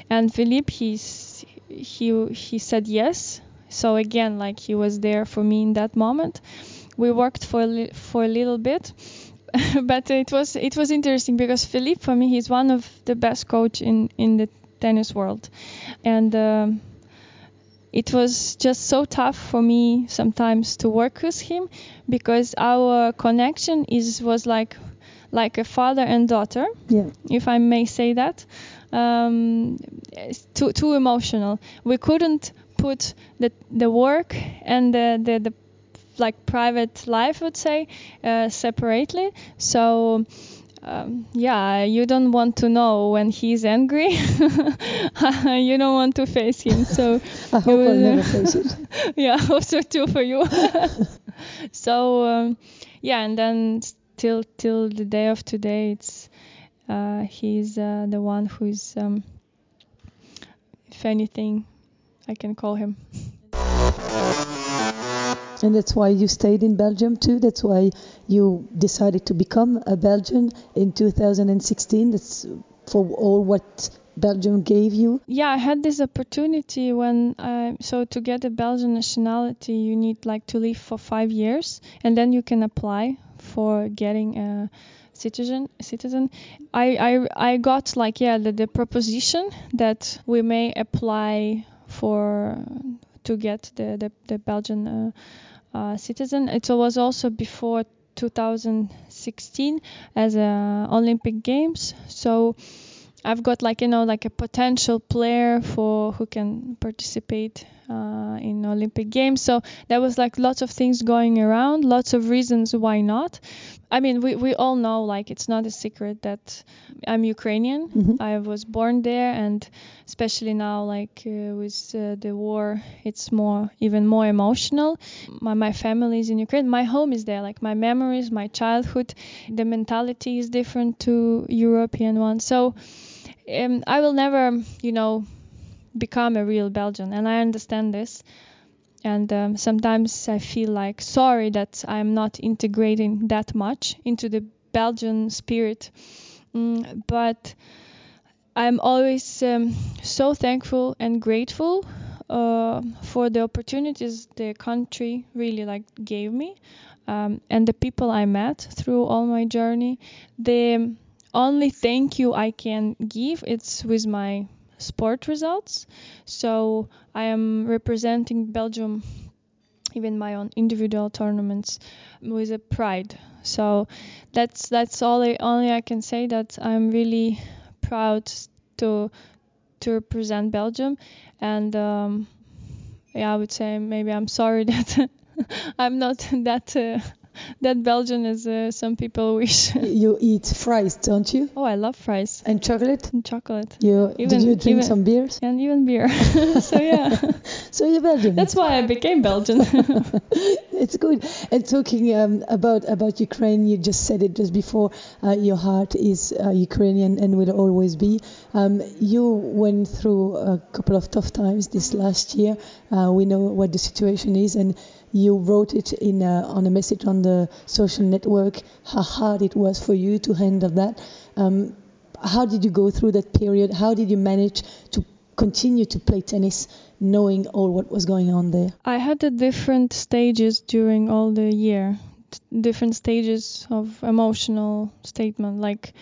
And Philippe, he's, he, he said yes. So again, like he was there for me in that moment. We worked for a li- for a little bit, but it was it was interesting because Philippe, for me, he's one of the best coach in in the tennis world, and. Um, it was just so tough for me sometimes to work with him because our connection is was like like a father and daughter Yeah. if i may say that. Um, it's too too emotional. We couldn't put the the work and the the, the like private life would say uh, separately. So um, yeah, you don't want to know when he's angry. you don't want to face him. So I hope you I'll never face it. yeah, I hope so too for you. so um, yeah, and then till till the day of today, it's uh, he's uh, the one who's, um, if anything, I can call him. And that's why you stayed in Belgium too. That's why you decided to become a Belgian in 2016. That's for all what Belgium gave you. Yeah, I had this opportunity when I so to get a Belgian nationality, you need like to live for five years, and then you can apply for getting a citizen. Citizen. I I, I got like yeah the, the proposition that we may apply for to get the the, the Belgian uh, uh, citizen. It was also before 2016 as a Olympic Games, so. I've got like you know like a potential player for who can participate uh, in Olympic Games. So there was like lots of things going around, lots of reasons why not. I mean, we, we all know like it's not a secret that I'm Ukrainian. Mhm. I was born there, and especially now, like uh, with uh, the war, it's more even more emotional. My my family is in Ukraine. My home is there. Like my memories, my childhood, the mentality is different to European one. So um, I will never, you know, become a real Belgian, and I understand this. And um, sometimes I feel like sorry that I'm not integrating that much into the Belgian spirit. Mm, but I'm always um, so thankful and grateful uh, for the opportunities the country really like gave me um, and the people I met through all my journey. The only thank you I can give it's with my sport results. So I am representing Belgium even my own individual tournaments with a pride. So that's that's all I, only I can say that I'm really proud to to represent Belgium and um, yeah I would say maybe I'm sorry that I'm not that uh, that Belgian as uh, some people wish. You eat fries, don't you? oh I love fries And chocolate? and chocolate You did Even- you drink even- some beers? and even beer. so yeah, So you're Belgian. that's why I became Belgian. it's good. And talking um, about about Ukraine, you just said it just before. Uh, your heart is uh, Ukrainian and will always be. Um, you went through a couple of tough times this last year. Uh, we know what the situation is, and you wrote it in a, on a message on the social network how hard it was for you to handle that. Um, how did you go through that period? How did you manage to continue to play tennis, knowing all what was going on there? I had the different stages during all the year, different stages of emotional statement. Like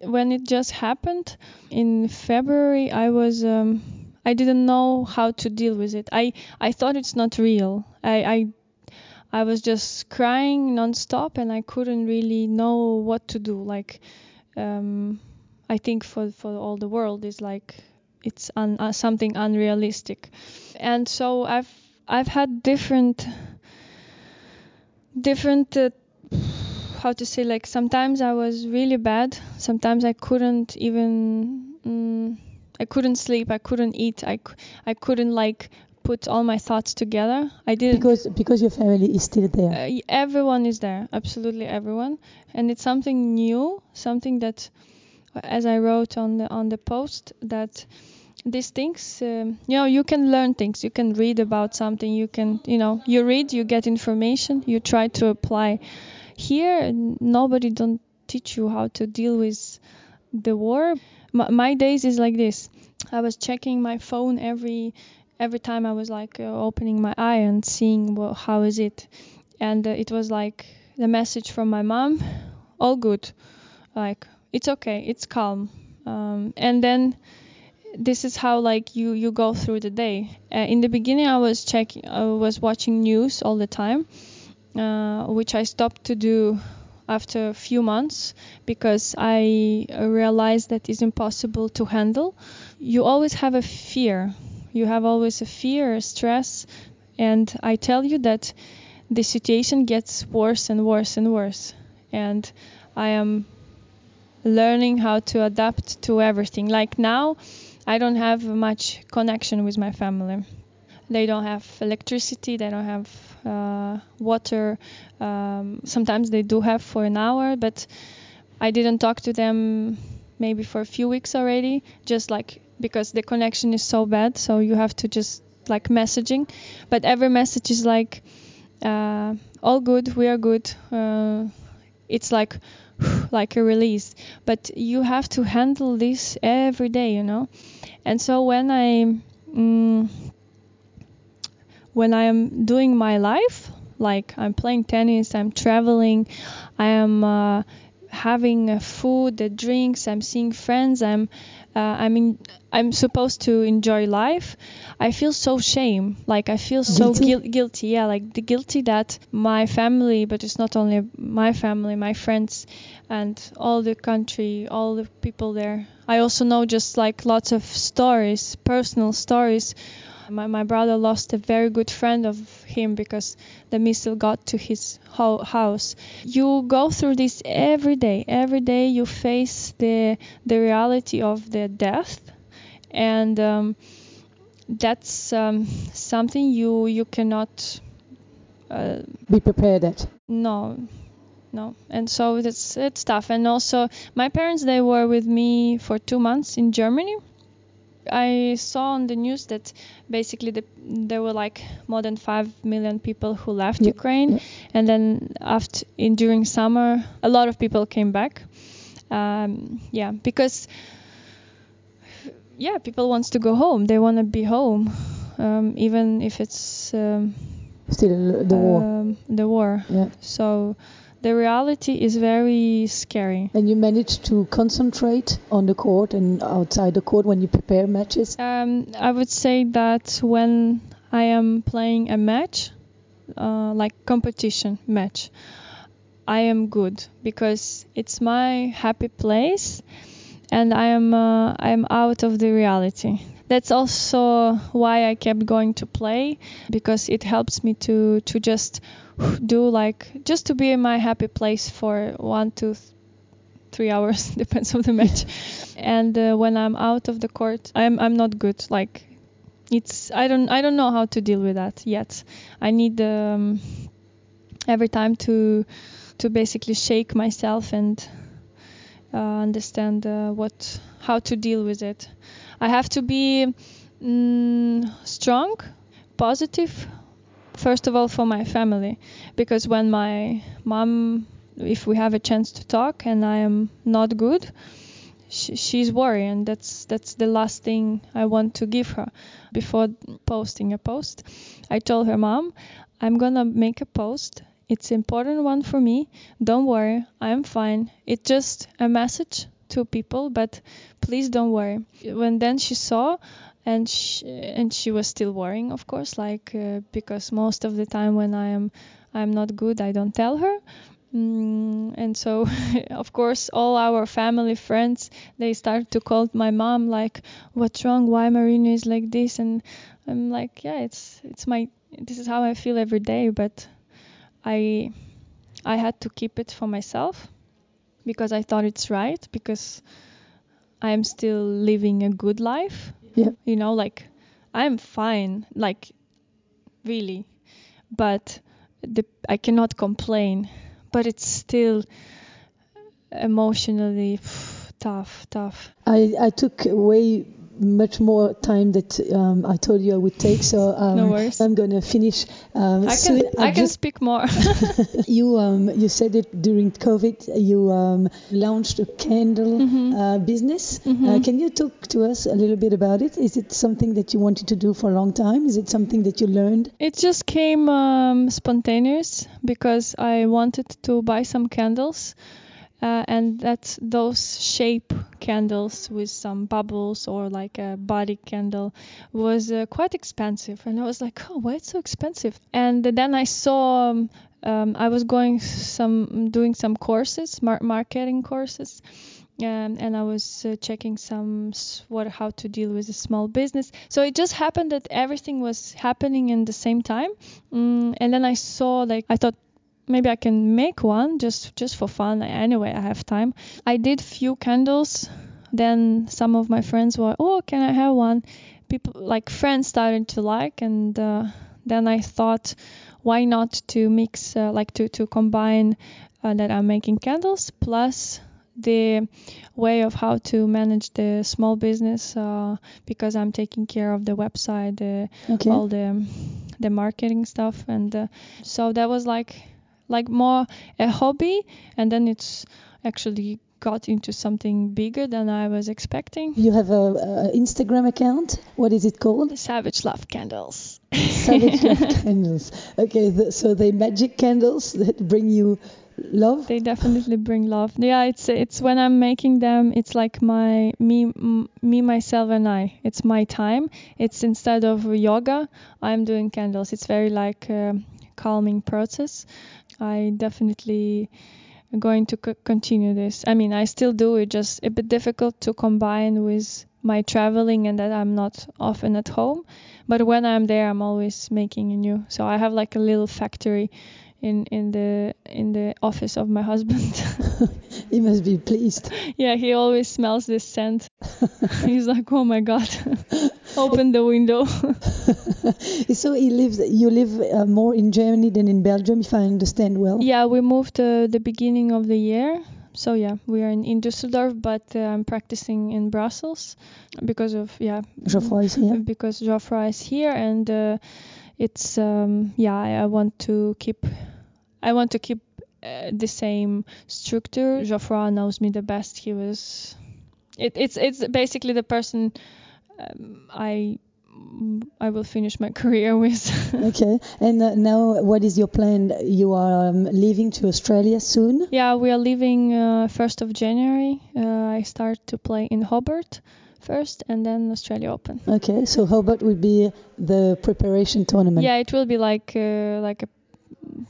when it just happened in February, I was um, I didn't know how to deal with it. I I thought it's not real. I I I was just crying nonstop, and I couldn't really know what to do. Like um, I think for for all the world is like it's un, uh, something unrealistic and so I've I've had different different uh, how to say like sometimes I was really bad sometimes I couldn't even mm, I couldn't sleep I couldn't eat I, I couldn't like put all my thoughts together. I didn't Because because your family is still there. uh, everyone is there absolutely everyone. And it's something new something that as i wrote on the on the post that these things um, you know you can learn things you can read about something you can you know you read you get information you try to apply. Here nobody don't teach you how to deal with the war my, my days is like this. I was checking my phone every every time i was like uh, opening my eye and seeing well, how is it. And uh, it was like the message from my mom all good. Like it's okay. It's calm. Um, and then this is how like you you go through the day. Uh, in the beginning i was checking i was watching news all the time uh, which i stopped to do after a few months because i realized that it's impossible to handle. You always have a fear. You have always a fear a stress and i tell you that the situation gets worse and worse and worse and i am learning how to adapt to everything. Like now i don't have much connection with my family they don't have electricity they don't have uh, water. Um, sometimes they do have for an hour but i didn't talk to them maybe for a few weeks already just like because the connection is so bad so you have to just like messaging. But every message is like uh, all good we are good uh, it's like like a release. But you have to handle this every day you know? And so when i mm, when i am doing my life like i'm playing tennis i'm traveling i am uh, having uh, food the drinks i'm seeing friends i'm uh, i mean i'm supposed to enjoy life i feel so shame. Like i feel so Guilty? guil- guilty. Yeah like the guilty that my family but it's not only my family my friends and all the country all the people there. I also know just like lots of stories personal stories My, my brother lost a very good friend of him because the missile got to his ho- house. You go through this every day. Every day you face the the reality of the death, and um, that's um, something you you cannot uh, Be prepared at. no no and so it's it's tough and also my parents they were with me for two months in germany i saw on the news that basically the, there were like more than 5 million people who left Yeah, ukraine yeah. and then after in during summer a lot of people came back um, yeah because yeah people wants to go home they want to be home um, even if it's um, Still the war. um, the war Yeah. so the reality is very scary. And you manage to concentrate on the court and outside the court when you prepare matches. Um, I would say that when I am playing a match, uh, like competition match, I am good because it's my happy place, and I am uh, I am out of the reality. That's also why I kept going to play because it helps me to to just do like just to be in my happy place for one to three hours depends on the match. And uh, when i'm out of the court i'm i'm not good like it's i don't i don't know how to deal with that yet. I need um, every time to to basically shake myself and uh, understand uh, what how to deal with it i have to be mm, strong positive first of all for my family. Because when my mom if we have a chance to talk and i am not good she, she's worried and that's that's the last thing i want to give her. Before posting a post i told her mom i'm gonna make a post. It's important one for me. Don't worry. I'm fine. It's just a message to people but please don't worry. When then she saw and she, and she was still worrying of course like uh, because most of the time when i am i'm not good i don't tell her. Mm, and so of course all our family friends they start to call my mom like what's wrong? Why marina is like this? And i'm like yeah it's it's my this is how i feel every day but i i had to keep it for myself because i thought it's right because i'm still living a good life. Yeah. you know like i'm fine like really. But the, i cannot complain. But it's still emotionally tough tough. I, I took way much more time that um, I told you I would take, so um, No. I'm going to finish um, i soon. can i I've can speak more you um, you said it during COVID. You um, launched a candle Mhm. uh, business. Uh, Mhm. can you talk to us a little bit about it? Is it something that you wanted to do for a long time? Is it something that you learned? It just came um, spontaneous because I wanted to buy some candles, uh, and that those shape candles with some bubbles or like a body candle was uh, quite expensive, and I was like, oh, why it's so expensive? And then I saw. Um, um, I was going some doing some courses, mar- marketing courses, um, and I was uh, checking some what how to deal with a small business. So it just happened that everything was happening in the same time, mm, and then I saw like I thought maybe I can make one just just for fun. Anyway, I have time. I did few candles. Then some of my friends were, oh, can I have one? People like friends started to like, and uh, then I thought, why not to mix uh, like to to combine uh, that I'm making candles plus the way of how to manage the small business uh, because I'm taking care of the website, Okay. all the the marketing stuff, and uh, so that was like like more a hobby, and then it's actually got into something bigger than I was expecting. You have a, a Instagram account. What is it called? Savage Love Candles. Savage Love Candles. Okay, the, so they magic candles that bring you love. They definitely bring love. Yeah, it's it's when I'm making them, it's like my me m- me myself and I. It's my time. It's instead of yoga, I'm doing candles. It's very like a calming process. I definitely going to c- continue this. I mean, I still do it, just a bit difficult to combine with my traveling and that I'm not often at home. But when I'm there, I'm always making a new. So I have like a little factory in in the in the office of my husband. he must be pleased. Yeah, he always smells this scent. He's like, "Oh my god, open the window." so he lives. You live uh, more in Germany than in Belgium, if I understand well. Yeah, we moved uh, the beginning of the year. So yeah, we are in, in Düsseldorf, but uh, I'm practicing in Brussels because of yeah. Geoffroy is here. Because Geoffroy is here, and uh, it's um, yeah. I, I want to keep. I want to keep uh, the same structure. Geoffroy knows me the best. He was. It, it's it's basically the person um, I I will finish my career with. okay. And uh, now, what is your plan? You are um, leaving to Australia soon? Yeah, we are leaving uh, 1st of January. Uh, I start to play in Hobart first and then Australia Open. Okay, so Hobart will be the preparation tournament. Yeah, it will be like uh, like a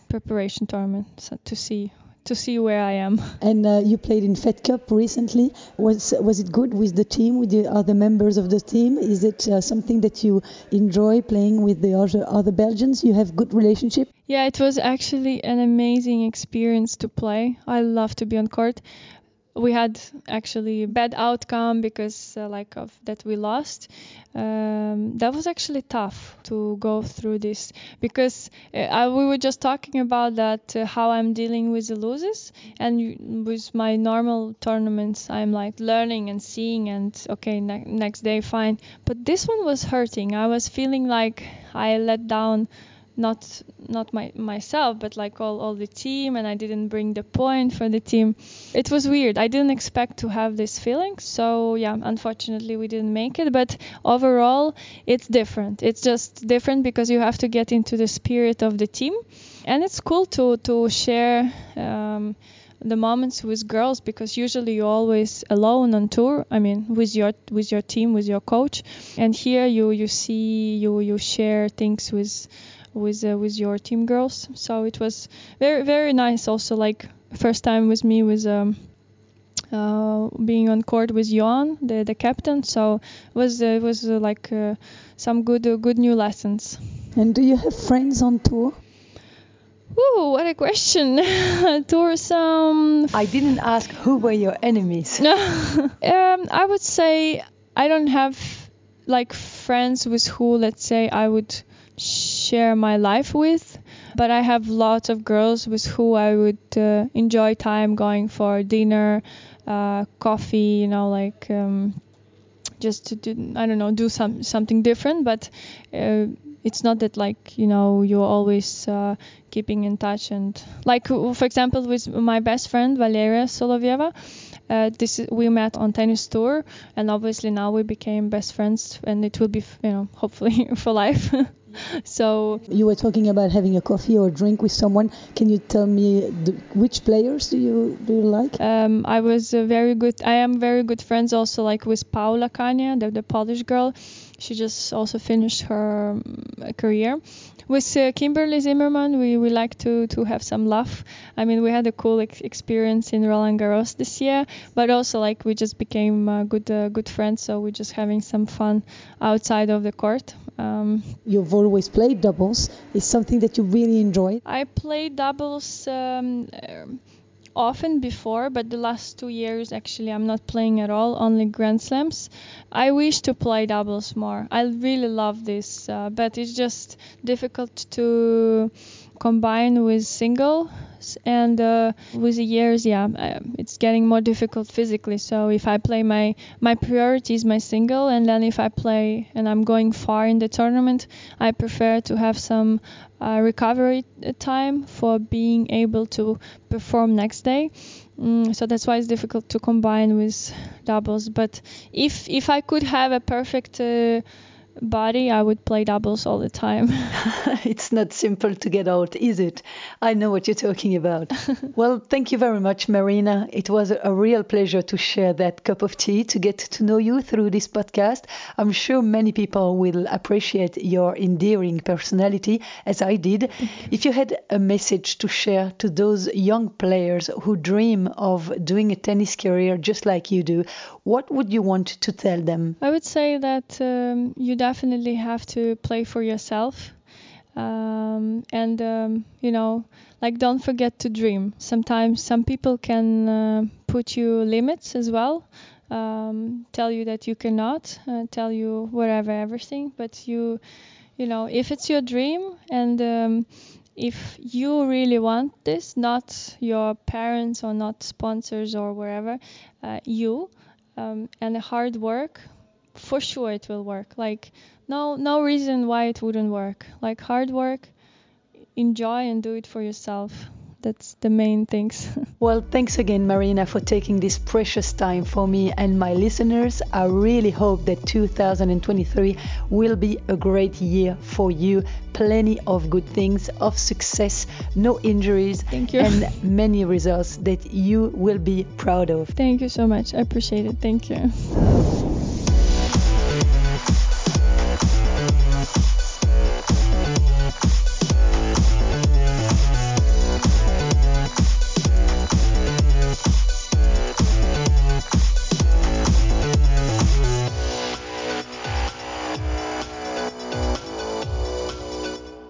preparation tournament so to see to see where I am. And uh, you played in Fed Cup recently. Was was it good with the team, with the other members of the team? Is it uh, something that you enjoy playing with the other other Belgians? You have good relationship. Yeah, it was actually an amazing experience to play. I love to be on court we had actually bad outcome because uh, like of that we lost. Um, that was actually tough to go through this because uh, I, we were just talking about that uh, how i'm dealing with the losses and with my normal tournaments i'm like learning and seeing and okay ne- next day fine. But this one was hurting. I was feeling like i let down not not my myself but like all, all the team and i didn't bring the point for the team. It was weird. I didn't expect to have this feeling so yeah unfortunately we didn't make it but overall it's different. It's just different because you have to get into the spirit of the team and it's cool to to share um, the moments with girls because usually you're always alone on tour i mean with your with your team with your coach and here you you see you you share things with with uh, with your team girls. So it was very very nice. Also like first time with me was um, uh, being on court with Johan, the the captain. So it was uh, it was uh, like uh, some good uh, good new lessons. And do you have friends on tour? Ooh, what a question. tour some. I didn't ask who were your enemies. No, um, I would say I don't have like friends with who, let's say, I would share my life with. But I have lots of girls with who I would uh, enjoy time going for dinner, uh, coffee, you know, like um, just to do, I don't know, do some something different. But uh, it's not that like you know you're always uh, keeping in touch and like for example with my best friend Valeria Solovieva. Uh, this we met on tennis tour and obviously now we became best friends and it will be you know hopefully for life so you were talking about having a coffee or a drink with someone. Can you tell me the, which players do you do you like? Um, I was very good. I am very good friends also like with Paula Kania, the, the Polish girl. She just also finished her um, career. With uh, Kimberley Zimmermann, we, we like to, to have some laugh. I mean, we had a cool ex- experience in Roland Garros this year, but also like we just became uh, good uh, good friends. So we're just having some fun outside of the court. Um, You've always played doubles. Is something that you really enjoy? I played doubles. Um, often before, but the last two years actually I'm not playing at all, only Grand Slams. I wish to play doubles more. I really love this, uh, but it's just difficult to combine with single and uh, with the years yeah uh, it's getting more difficult physically. So if i play my my priority is my single and then if i play and i'm going far in the tournament i prefer to have some uh, recovery time for being able to perform next day. Mm, so that's why it's difficult to combine with doubles. But if if i could have a perfect uh, body, I would play doubles all the time. it's not simple to get out, is it? I know what you're talking about. well, thank you very much, Marina. It was a real pleasure to share that cup of tea, to get to know you through this podcast. I'm sure many people will appreciate your endearing personality, as I did. If you had a message to share to those young players who dream of doing a tennis career just like you do, what would you want to tell them? I would say that um, you definitely have to play for yourself. Um, and um, you know like don't forget to dream sometimes some people can uh, put you limits as well um, tell you that you cannot uh, tell you whatever everything but you you know if it's your dream and um, if you really want this not your parents or not sponsors or wherever uh, you um, and the hard work for sure it will work like no no reason why it wouldn't work like hard work enjoy and do it for yourself that's the main things. well, thanks again, Marina, for taking this precious time for me and my listeners. I really hope that 2023 will be a great year for you. Plenty of good things, of success, no injuries, Thank you. and many results that you will be proud of. Thank you so much. I appreciate it. Thank you.